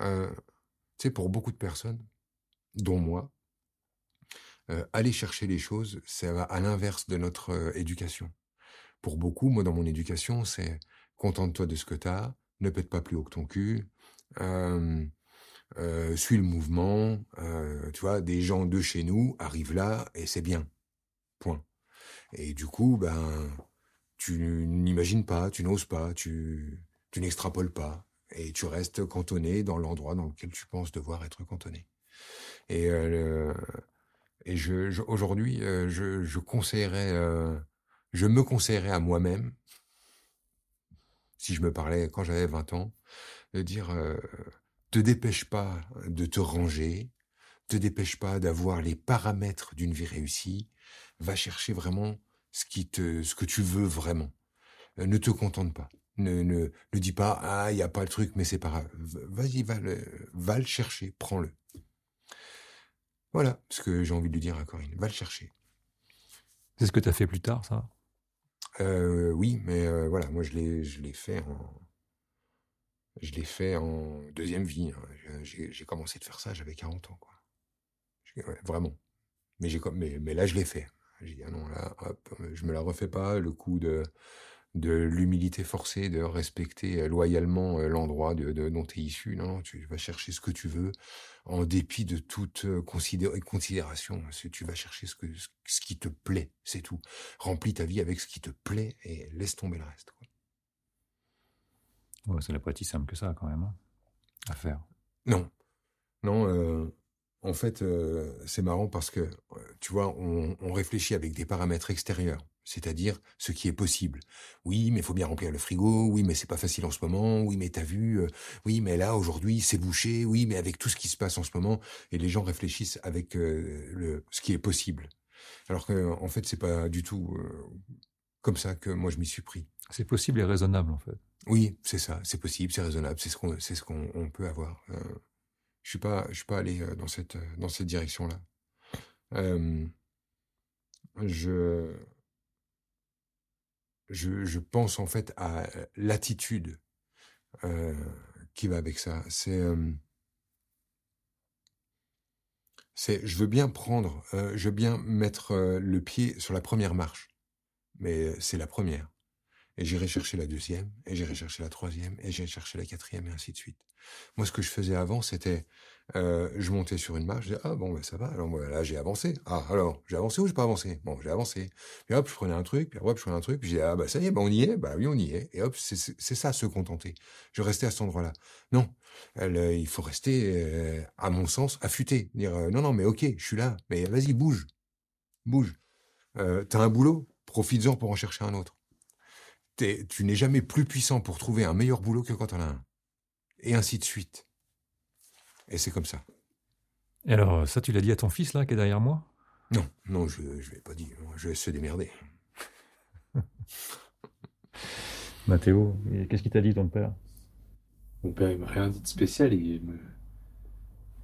euh, tu sais, pour beaucoup de personnes, dont moi, euh, aller chercher les choses, ça va à l'inverse de notre euh, éducation. Pour beaucoup, moi, dans mon éducation, c'est contente-toi de ce que tu as, ne pète pas plus haut que ton cul, euh, suis le mouvement, tu vois, des gens de chez nous arrivent là et c'est bien. Point. Et du coup, ben, tu n'imagines pas, tu n'oses pas, tu, tu n'extrapoles pas et tu restes cantonné dans l'endroit dans lequel tu penses devoir être cantonné. Et, euh, et aujourd'hui, euh, je, je conseillerais, euh, je me conseillerais à moi-même, si je me parlais quand j'avais 20 ans, de dire, te dépêche pas de te ranger, te dépêche pas d'avoir les paramètres d'une vie réussie, va chercher vraiment ce qui te, ce que tu veux vraiment. Ne te contente pas. Ne, ne, ne dis pas, ah, il n'y a pas le truc, mais c'est pas grave. Vas-y, va le, va le chercher, prends-le. Voilà ce que j'ai envie de lui dire à Corinne. Va le chercher. C'est ce que tu as fait plus tard, ça? Euh, oui, mais euh, voilà, moi je l'ai, je l'ai fait en, je l'ai fait en deuxième vie. hein. J'ai, commencé de faire ça, j'avais 40 ans, quoi. Ouais, vraiment. Mais j'ai, mais, mais là je l'ai fait. J'ai dit ah non là, hop, je me la refais pas. Le coup de de l'humilité forcée, de respecter euh, loyalement euh, l'endroit de, de- dont tu es issu. Non, non, tu vas chercher ce que tu veux, en dépit de toute euh, considé- considération. Tu vas chercher ce, que, ce qui te plaît, c'est tout. Remplis ta vie avec ce qui te plaît et laisse tomber le reste. quoi. Ouais, ça n'est pas si simple que ça, quand même, hein, à faire. Non, non. euh, en fait, euh, c'est marrant parce que, tu vois, on, on réfléchit avec des paramètres extérieurs, c'est-à-dire ce qui est possible. Oui, mais il faut bien remplir le frigo. Oui, mais c'est pas facile en ce moment. Oui, mais t'as vu. euh, oui, mais là aujourd'hui c'est bouché. Oui, mais avec tout ce qui se passe en ce moment, et les gens réfléchissent avec euh, le ce qui est possible. Alors que, en fait, c'est pas du tout euh, comme ça que moi je m'y suis pris. C'est possible et raisonnable, en fait. Oui, c'est ça, c'est possible, c'est raisonnable, c'est ce qu'on, c'est ce qu'on on peut avoir. Je suis pas, je suis pas allé dans cette, dans cette direction-là. Je, je, je pense en fait à l'attitude euh, qui va avec ça. C'est, euh, c'est, je veux bien prendre, euh, je veux bien mettre euh, le pied sur la première marche, mais c'est la première. Et j'irai chercher la deuxième, et j'irai chercher la troisième, et j'irai chercher la quatrième, et ainsi de suite. Moi, ce que je faisais avant, c'était, euh, je montais sur une marche, je disais, ah bon, ben ça va, alors voilà, là, j'ai avancé. Ah, alors, j'ai avancé ou j'ai pas avancé? Bon, j'ai avancé. Puis hop, je prenais un truc, puis hop, je prenais un truc, puis disais, ah bah ça y est, bah on y est, bah oui, on y est. Et hop, c'est ça, se contenter. Je restais à cet endroit-là. Non, euh, il faut rester, euh, à mon sens, affûté. Dire, non, non, mais ok, je suis là, mais vas-y, bouge, bouge. T'as un boulot, profites-en pour en chercher un autre. Tu n'es jamais plus puissant pour trouver un meilleur boulot que quand t'en as un. Et ainsi de suite. Et c'est comme ça. Et alors, ça, tu l'as dit à ton fils, là, qui est derrière moi? Non, non, je je l'ai pas dit. Je laisse se démerder. Mathéo, qu'est-ce qu'il t'a dit, ton père? Mon père, il m'a rien dit de spécial. Il me,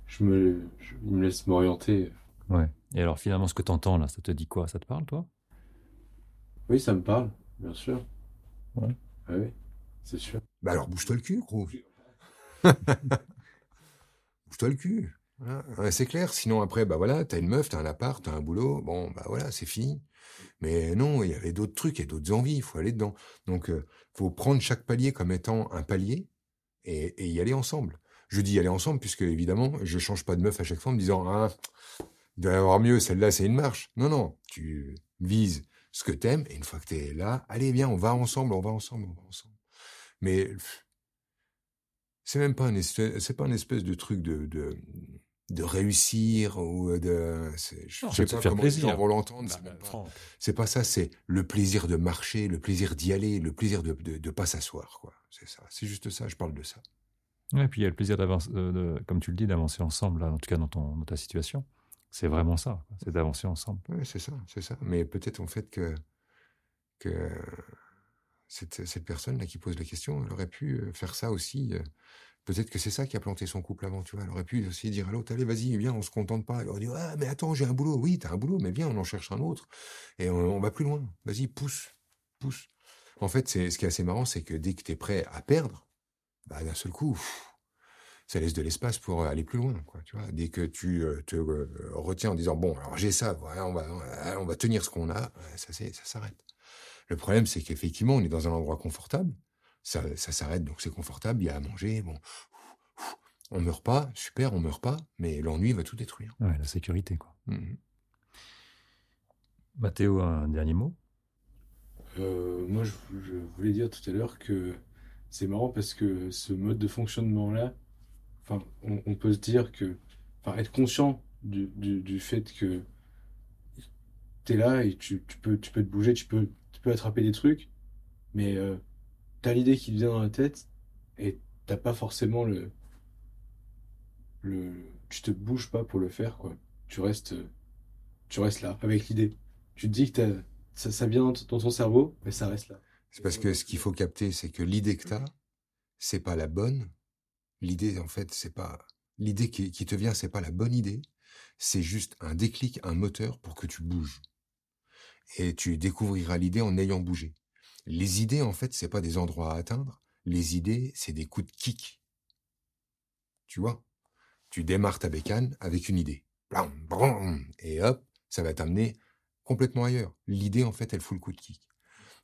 je me, je- il me laisse m'orienter. Ouais. Et alors, finalement, ce que t'entends, là, ça te dit quoi? Ça te parle, toi? Oui, ça me parle, bien sûr. Ouais. Ah oui, c'est sûr. Bah alors bouge-toi le cul, gros. bouge-toi le cul. Voilà. Ouais, c'est clair. Sinon après, bah voilà, t'as une meuf, t'as un appart, t'as un boulot. Bon, bah voilà, c'est fini. Mais non, il y avait d'autres trucs, il y a d'autres envies. Il faut aller dedans. Donc, euh, faut prendre chaque palier comme étant un palier et, et y aller ensemble. Je dis y aller ensemble puisque évidemment, je change pas de meuf à chaque fois en me disant ah, il doit y avoir mieux. Celle-là, c'est une marche. Non, non, tu vises ce que t'aimes et une fois que t'es là, allez viens, on va ensemble, on va ensemble, on va ensemble. Mais c'est même pas un espèce, c'est pas un espèce de truc de, de, de réussir ou de, c'est, je Non, sais pas faire comment plaisir. les gens vont l'entendre. Bah, c'est même pas- Franck. c'est pas ça, c'est le plaisir de marcher, le plaisir d'y aller, le plaisir de, de, de pas s'asseoir, quoi. C'est ça. C'est juste ça, je parle de ça. Ouais, et puis il y a le plaisir d'avancer, euh, de- comme tu le dis, d'avancer ensemble, là, en tout cas dans, ton, dans ta situation. C'est vraiment ça, c'est d'avancer ensemble. Ouais, c'est ça, c'est ça. Mais peut-être en fait que, que cette, personne-là qui pose la question, elle aurait pu euh, faire ça aussi. euh, Peut-être que c'est ça qui a planté son couple avant, tu vois. Elle aurait pu aussi dire à l'autre, allez, vas-y, viens, on se contente pas. Elle aurait dit, ah, mais attends, j'ai un boulot. Oui, t'as un boulot, mais viens, on en cherche un autre. Et on, va plus loin. Vas-y, pousse, pousse. En fait, c'est, ce qui est assez marrant, c'est que dès que t'es prêt à perdre, bah, d'un seul coup, ça laisse de l'espace pour aller plus loin. Tu vois Dès que tu te retiens en disant bon, alors j'ai ça, voilà, on va, on va tenir ce qu'on a, ça, ça s'arrête. Le problème, c'est qu'effectivement, on est dans un endroit confortable, ça, ça s'arrête, donc c'est confortable, il y a à manger, bon, on meurt pas, super, on meurt pas, mais l'ennui va tout détruire. Ouais, la sécurité, quoi. Mmh Mathéo, un dernier mot? Euh, Moi, je, voulais dire tout à l'heure que c'est marrant parce que ce mode de fonctionnement-là, enfin, on, peut se dire que, enfin, être conscient du, du, fait que tu es là et tu, tu, peux, tu peux te bouger, tu peux, peux attraper des trucs, mais euh, tu as l'idée qui te vient dans la tête et t'as pas forcément le, le, tu te bouges pas pour le faire, quoi. Tu restes, tu restes là avec l'idée tu te dis que ça, vient dans ton cerveau, mais ça reste là. C'est parce que ce qu'il faut capter, c'est que l'idée que tu as, c'est pas la bonne. L'idée, en fait, c'est pas l'idée qui, qui, te vient, c'est pas la bonne idée. C'est juste un déclic, un moteur pour que tu bouges. Et tu découvriras l'idée en ayant bougé. Les idées, en fait, c'est pas des endroits à atteindre. Les idées, c'est des coups de kick. Tu vois? Tu démarres ta bécane avec une idée. Et hop, ça va t'amener complètement ailleurs. L'idée, en fait, elle fout le coup de kick.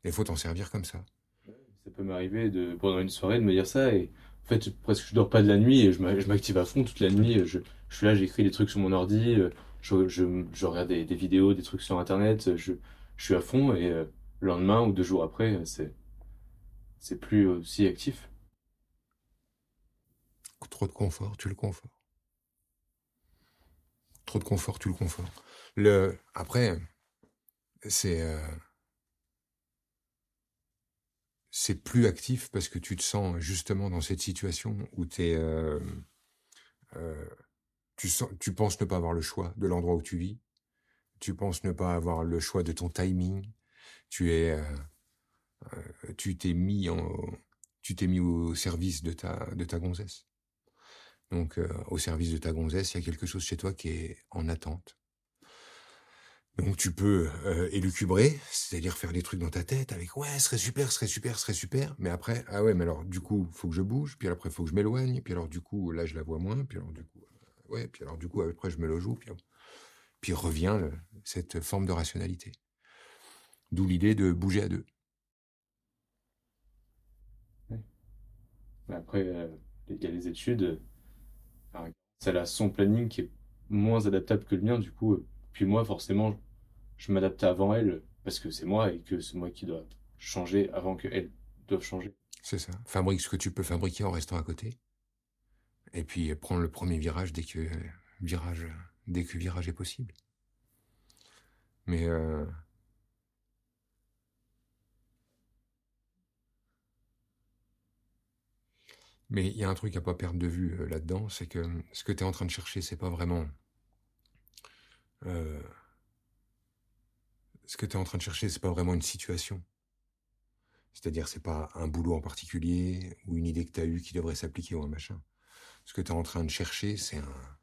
Il faut t'en servir comme ça. Ça peut m'arriver de, pendant une soirée de me dire ça et en fait, presque je dors pas de la nuit et je m'active à fond toute la nuit. Je, suis là, j'écris des trucs sur mon ordi, je, regarde des, vidéos, des trucs sur internet, je, suis à fond et euh, le lendemain ou deux jours après, c'est, c'est plus aussi actif. Trop de confort, tu le confort. Trop de confort, tu le confort. Le, après, c'est euh, c'est plus actif parce que tu te sens justement dans cette situation où es, euh, euh, tu, sens, tu penses ne pas avoir le choix de l'endroit où tu vis, tu penses ne pas avoir le choix de ton timing, tu es, tu t'es mis en, tu t'es mis au service de ta de ta gonzesse. Donc au service de ta gonzesse, il y a quelque chose chez toi qui est en attente. Donc tu peux euh, élucubrer, c'est-à-dire faire des trucs dans ta tête avec ouais, ce serait super, ce serait super, ce serait super, mais après ah ouais, mais alors du coup, faut que je bouge, puis après faut que je m'éloigne, puis alors du coup, là je la vois moins, puis alors du coup euh, ouais, puis alors du coup après je me le joue, puis puis revient cette forme de rationalité. D'où l'idée de bouger à deux. Après, euh, il y a les études, ça a son planning qui est moins adaptable que le mien, du coup, puis moi, forcément, je m'adaptais avant elle parce que c'est moi et que c'est moi qui dois changer avant qu'elle doive changer. C'est ça. Fabrique ce que tu peux fabriquer en restant à côté. Et puis prendre le premier virage dès que virage dès que virage est possible. Mais euh, Mais il y a un truc à pas perdre de vue euh, là-dedans, c'est que ce que tu es en train de chercher, c'est pas vraiment euh, ce que en train de chercher, c'est pas vraiment une situation. C'est-à-dire, c'est pas un boulot en particulier ou une idée que tu as eue qui devrait s'appliquer ou un machin. Ce que tu es en train de chercher, c'est un,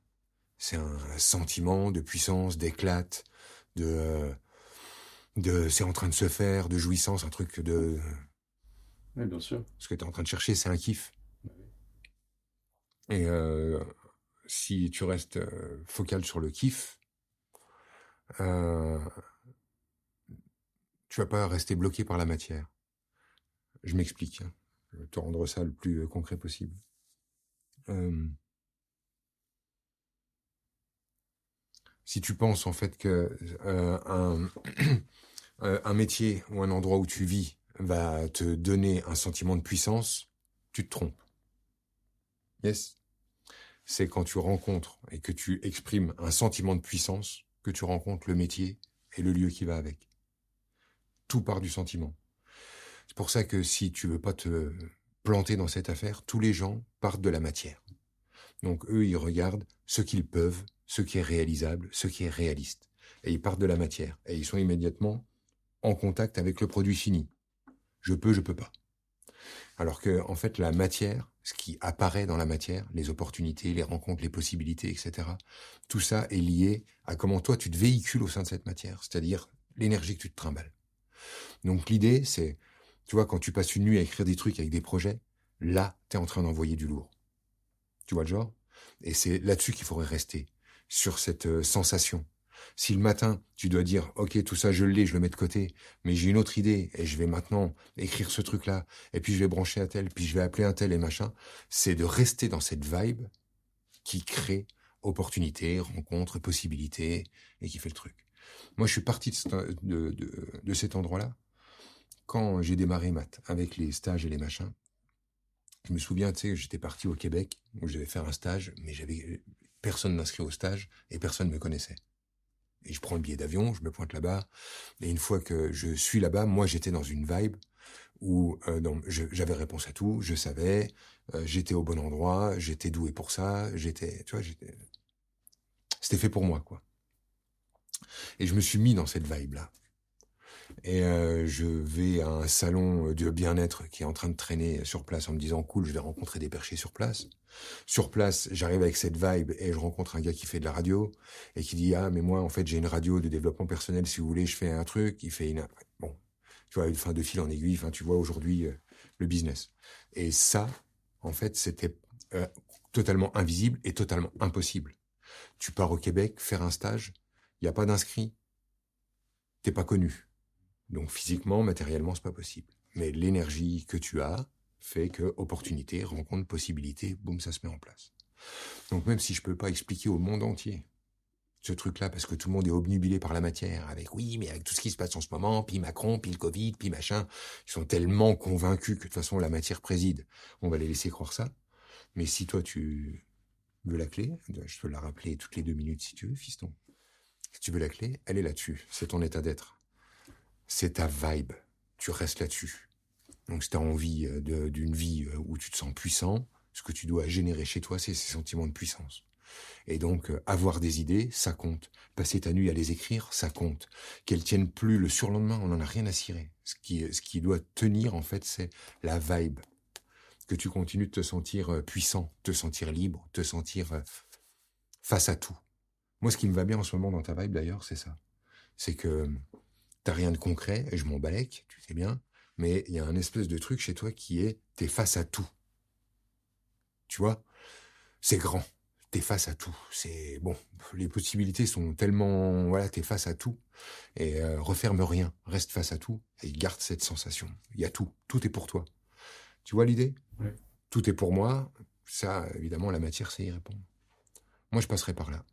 c'est un sentiment de puissance, d'éclate, de, de, c'est en train de se faire, de jouissance, un truc de. Oui, bien sûr. Ce que tu es en train de chercher, c'est un kiff. Et euh, si tu restes euh, focal sur le kiff, euh, tu vas pas rester bloqué par la matière. Je m'explique. Hein. Je vais te rendre ça le plus euh, concret possible. Si tu penses en fait que un, un métier ou un endroit où tu vis va te donner un sentiment de puissance, tu te trompes. Yes? C'est quand tu rencontres et que tu exprimes un sentiment de puissance que tu rencontres le métier et le lieu qui va avec. Tout part du sentiment. C'est pour ça que si tu veux pas te planter dans cette affaire, tous les gens partent de la matière. Donc eux, ils regardent ce qu'ils peuvent, ce qui est réalisable, ce qui est réaliste. Et ils partent de la matière. Et ils sont immédiatement en contact avec le produit fini. Je peux, je peux pas. Alors que, en fait, la matière, ce qui apparaît dans la matière, les opportunités, les rencontres, les possibilités, etc., tout ça est lié à comment toi tu te véhicules au sein de cette matière, c'est-à-dire l'énergie que tu te trimbales. Donc l'idée, c'est, tu vois, quand tu passes une nuit à écrire des trucs avec des projets, là, tu es en train d'envoyer du lourd. Tu vois le genre? Et c'est là-dessus qu'il faudrait rester, sur cette euh, sensation. Si le matin, tu dois dire, OK, tout ça, je l'ai, je le mets de côté, mais j'ai une autre idée, et je vais maintenant écrire ce truc-là, et puis je vais brancher un tel, puis je vais appeler un tel et machin, c'est de rester dans cette vibe qui crée opportunités, rencontres, possibilités, et qui fait le truc. Moi, je suis parti de, cet endroit-là quand j'ai démarré maths, avec les stages et les machins. Je me souviens, tu sais, j'étais parti au Québec, où je devais faire un stage, mais j'avais personne m'inscrit au stage et personne ne me connaissait. Et je prends le billet d'avion, je me pointe là-bas. Et une fois que je suis là-bas, moi j'étais dans une vibe où euh, j'avais réponse à tout, je savais, euh, j'étais au bon endroit, j'étais doué pour ça, j'étais, tu vois, j'étais, c'était fait pour moi, quoi. Et je me suis mis dans cette vibe-là. Et euh, je vais à un salon de bien-être qui est en train de traîner sur place en me disant cool, je vais rencontrer des perchés sur place. Sur place, j'arrive avec cette vibe et je rencontre un gars qui fait de la radio et qui dit ah mais moi en fait j'ai une radio de développement personnel si vous voulez je fais un truc. Il fait une bon tu vois une fin de fil en aiguille. Enfin tu vois aujourd'hui euh, le business. Et ça en fait c'était euh, totalement invisible et totalement impossible. Tu pars au Québec faire un stage, il n'y a pas d'inscrit, t'es pas connu donc physiquement, matériellement, c'est pas possible. Mais l'énergie que tu as fait que opportunité, rencontre, possibilité, boum, ça se met en place. Donc même si je peux pas expliquer au monde entier ce truc-là, parce que tout le monde est obnubilé par la matière, avec oui, mais avec tout ce qui se passe en ce moment, puis Macron, puis le Covid, puis machin, ils sont tellement convaincus que de toute façon la matière préside. On va les laisser croire ça. Mais si toi tu veux la clé, je peux la rappeler toutes les deux minutes si tu veux, fiston. Si tu veux la clé, elle est là-dessus. C'est ton état d'être c'est ta vibe. Tu restes là-dessus. Donc si tu as envie euh, d'une vie euh, où tu te sens puissant, ce que tu dois générer chez toi, c'est ces sentiments de puissance. Et donc, euh, avoir des idées, ça compte. Passer ta nuit à les écrire, ça compte. Qu'elles tiennent plus le surlendemain, on n'en a rien à cirer. Ce qui, ce qui doit tenir, en fait, c'est la vibe. Que tu continues de te sentir puissant, te sentir libre, te sentir face à tout. Moi, ce qui me va bien en ce moment dans ta vibe, d'ailleurs, c'est ça. C'est que T'as rien de concret, et je m'en balèque, tu sais bien, mais il y a un espèce de truc chez toi qui est, t'es face à tout. Tu vois? C'est grand. T'es face à tout. C'est bon. Les possibilités sont tellement, voilà, t'es face à tout et euh, referme rien, reste face à tout et garde cette sensation. Il y a tout, tout est pour toi. Tu vois l'idée? Tout est pour moi. Ça, évidemment, la matière, c'est y répondre. Moi, je passerai par là.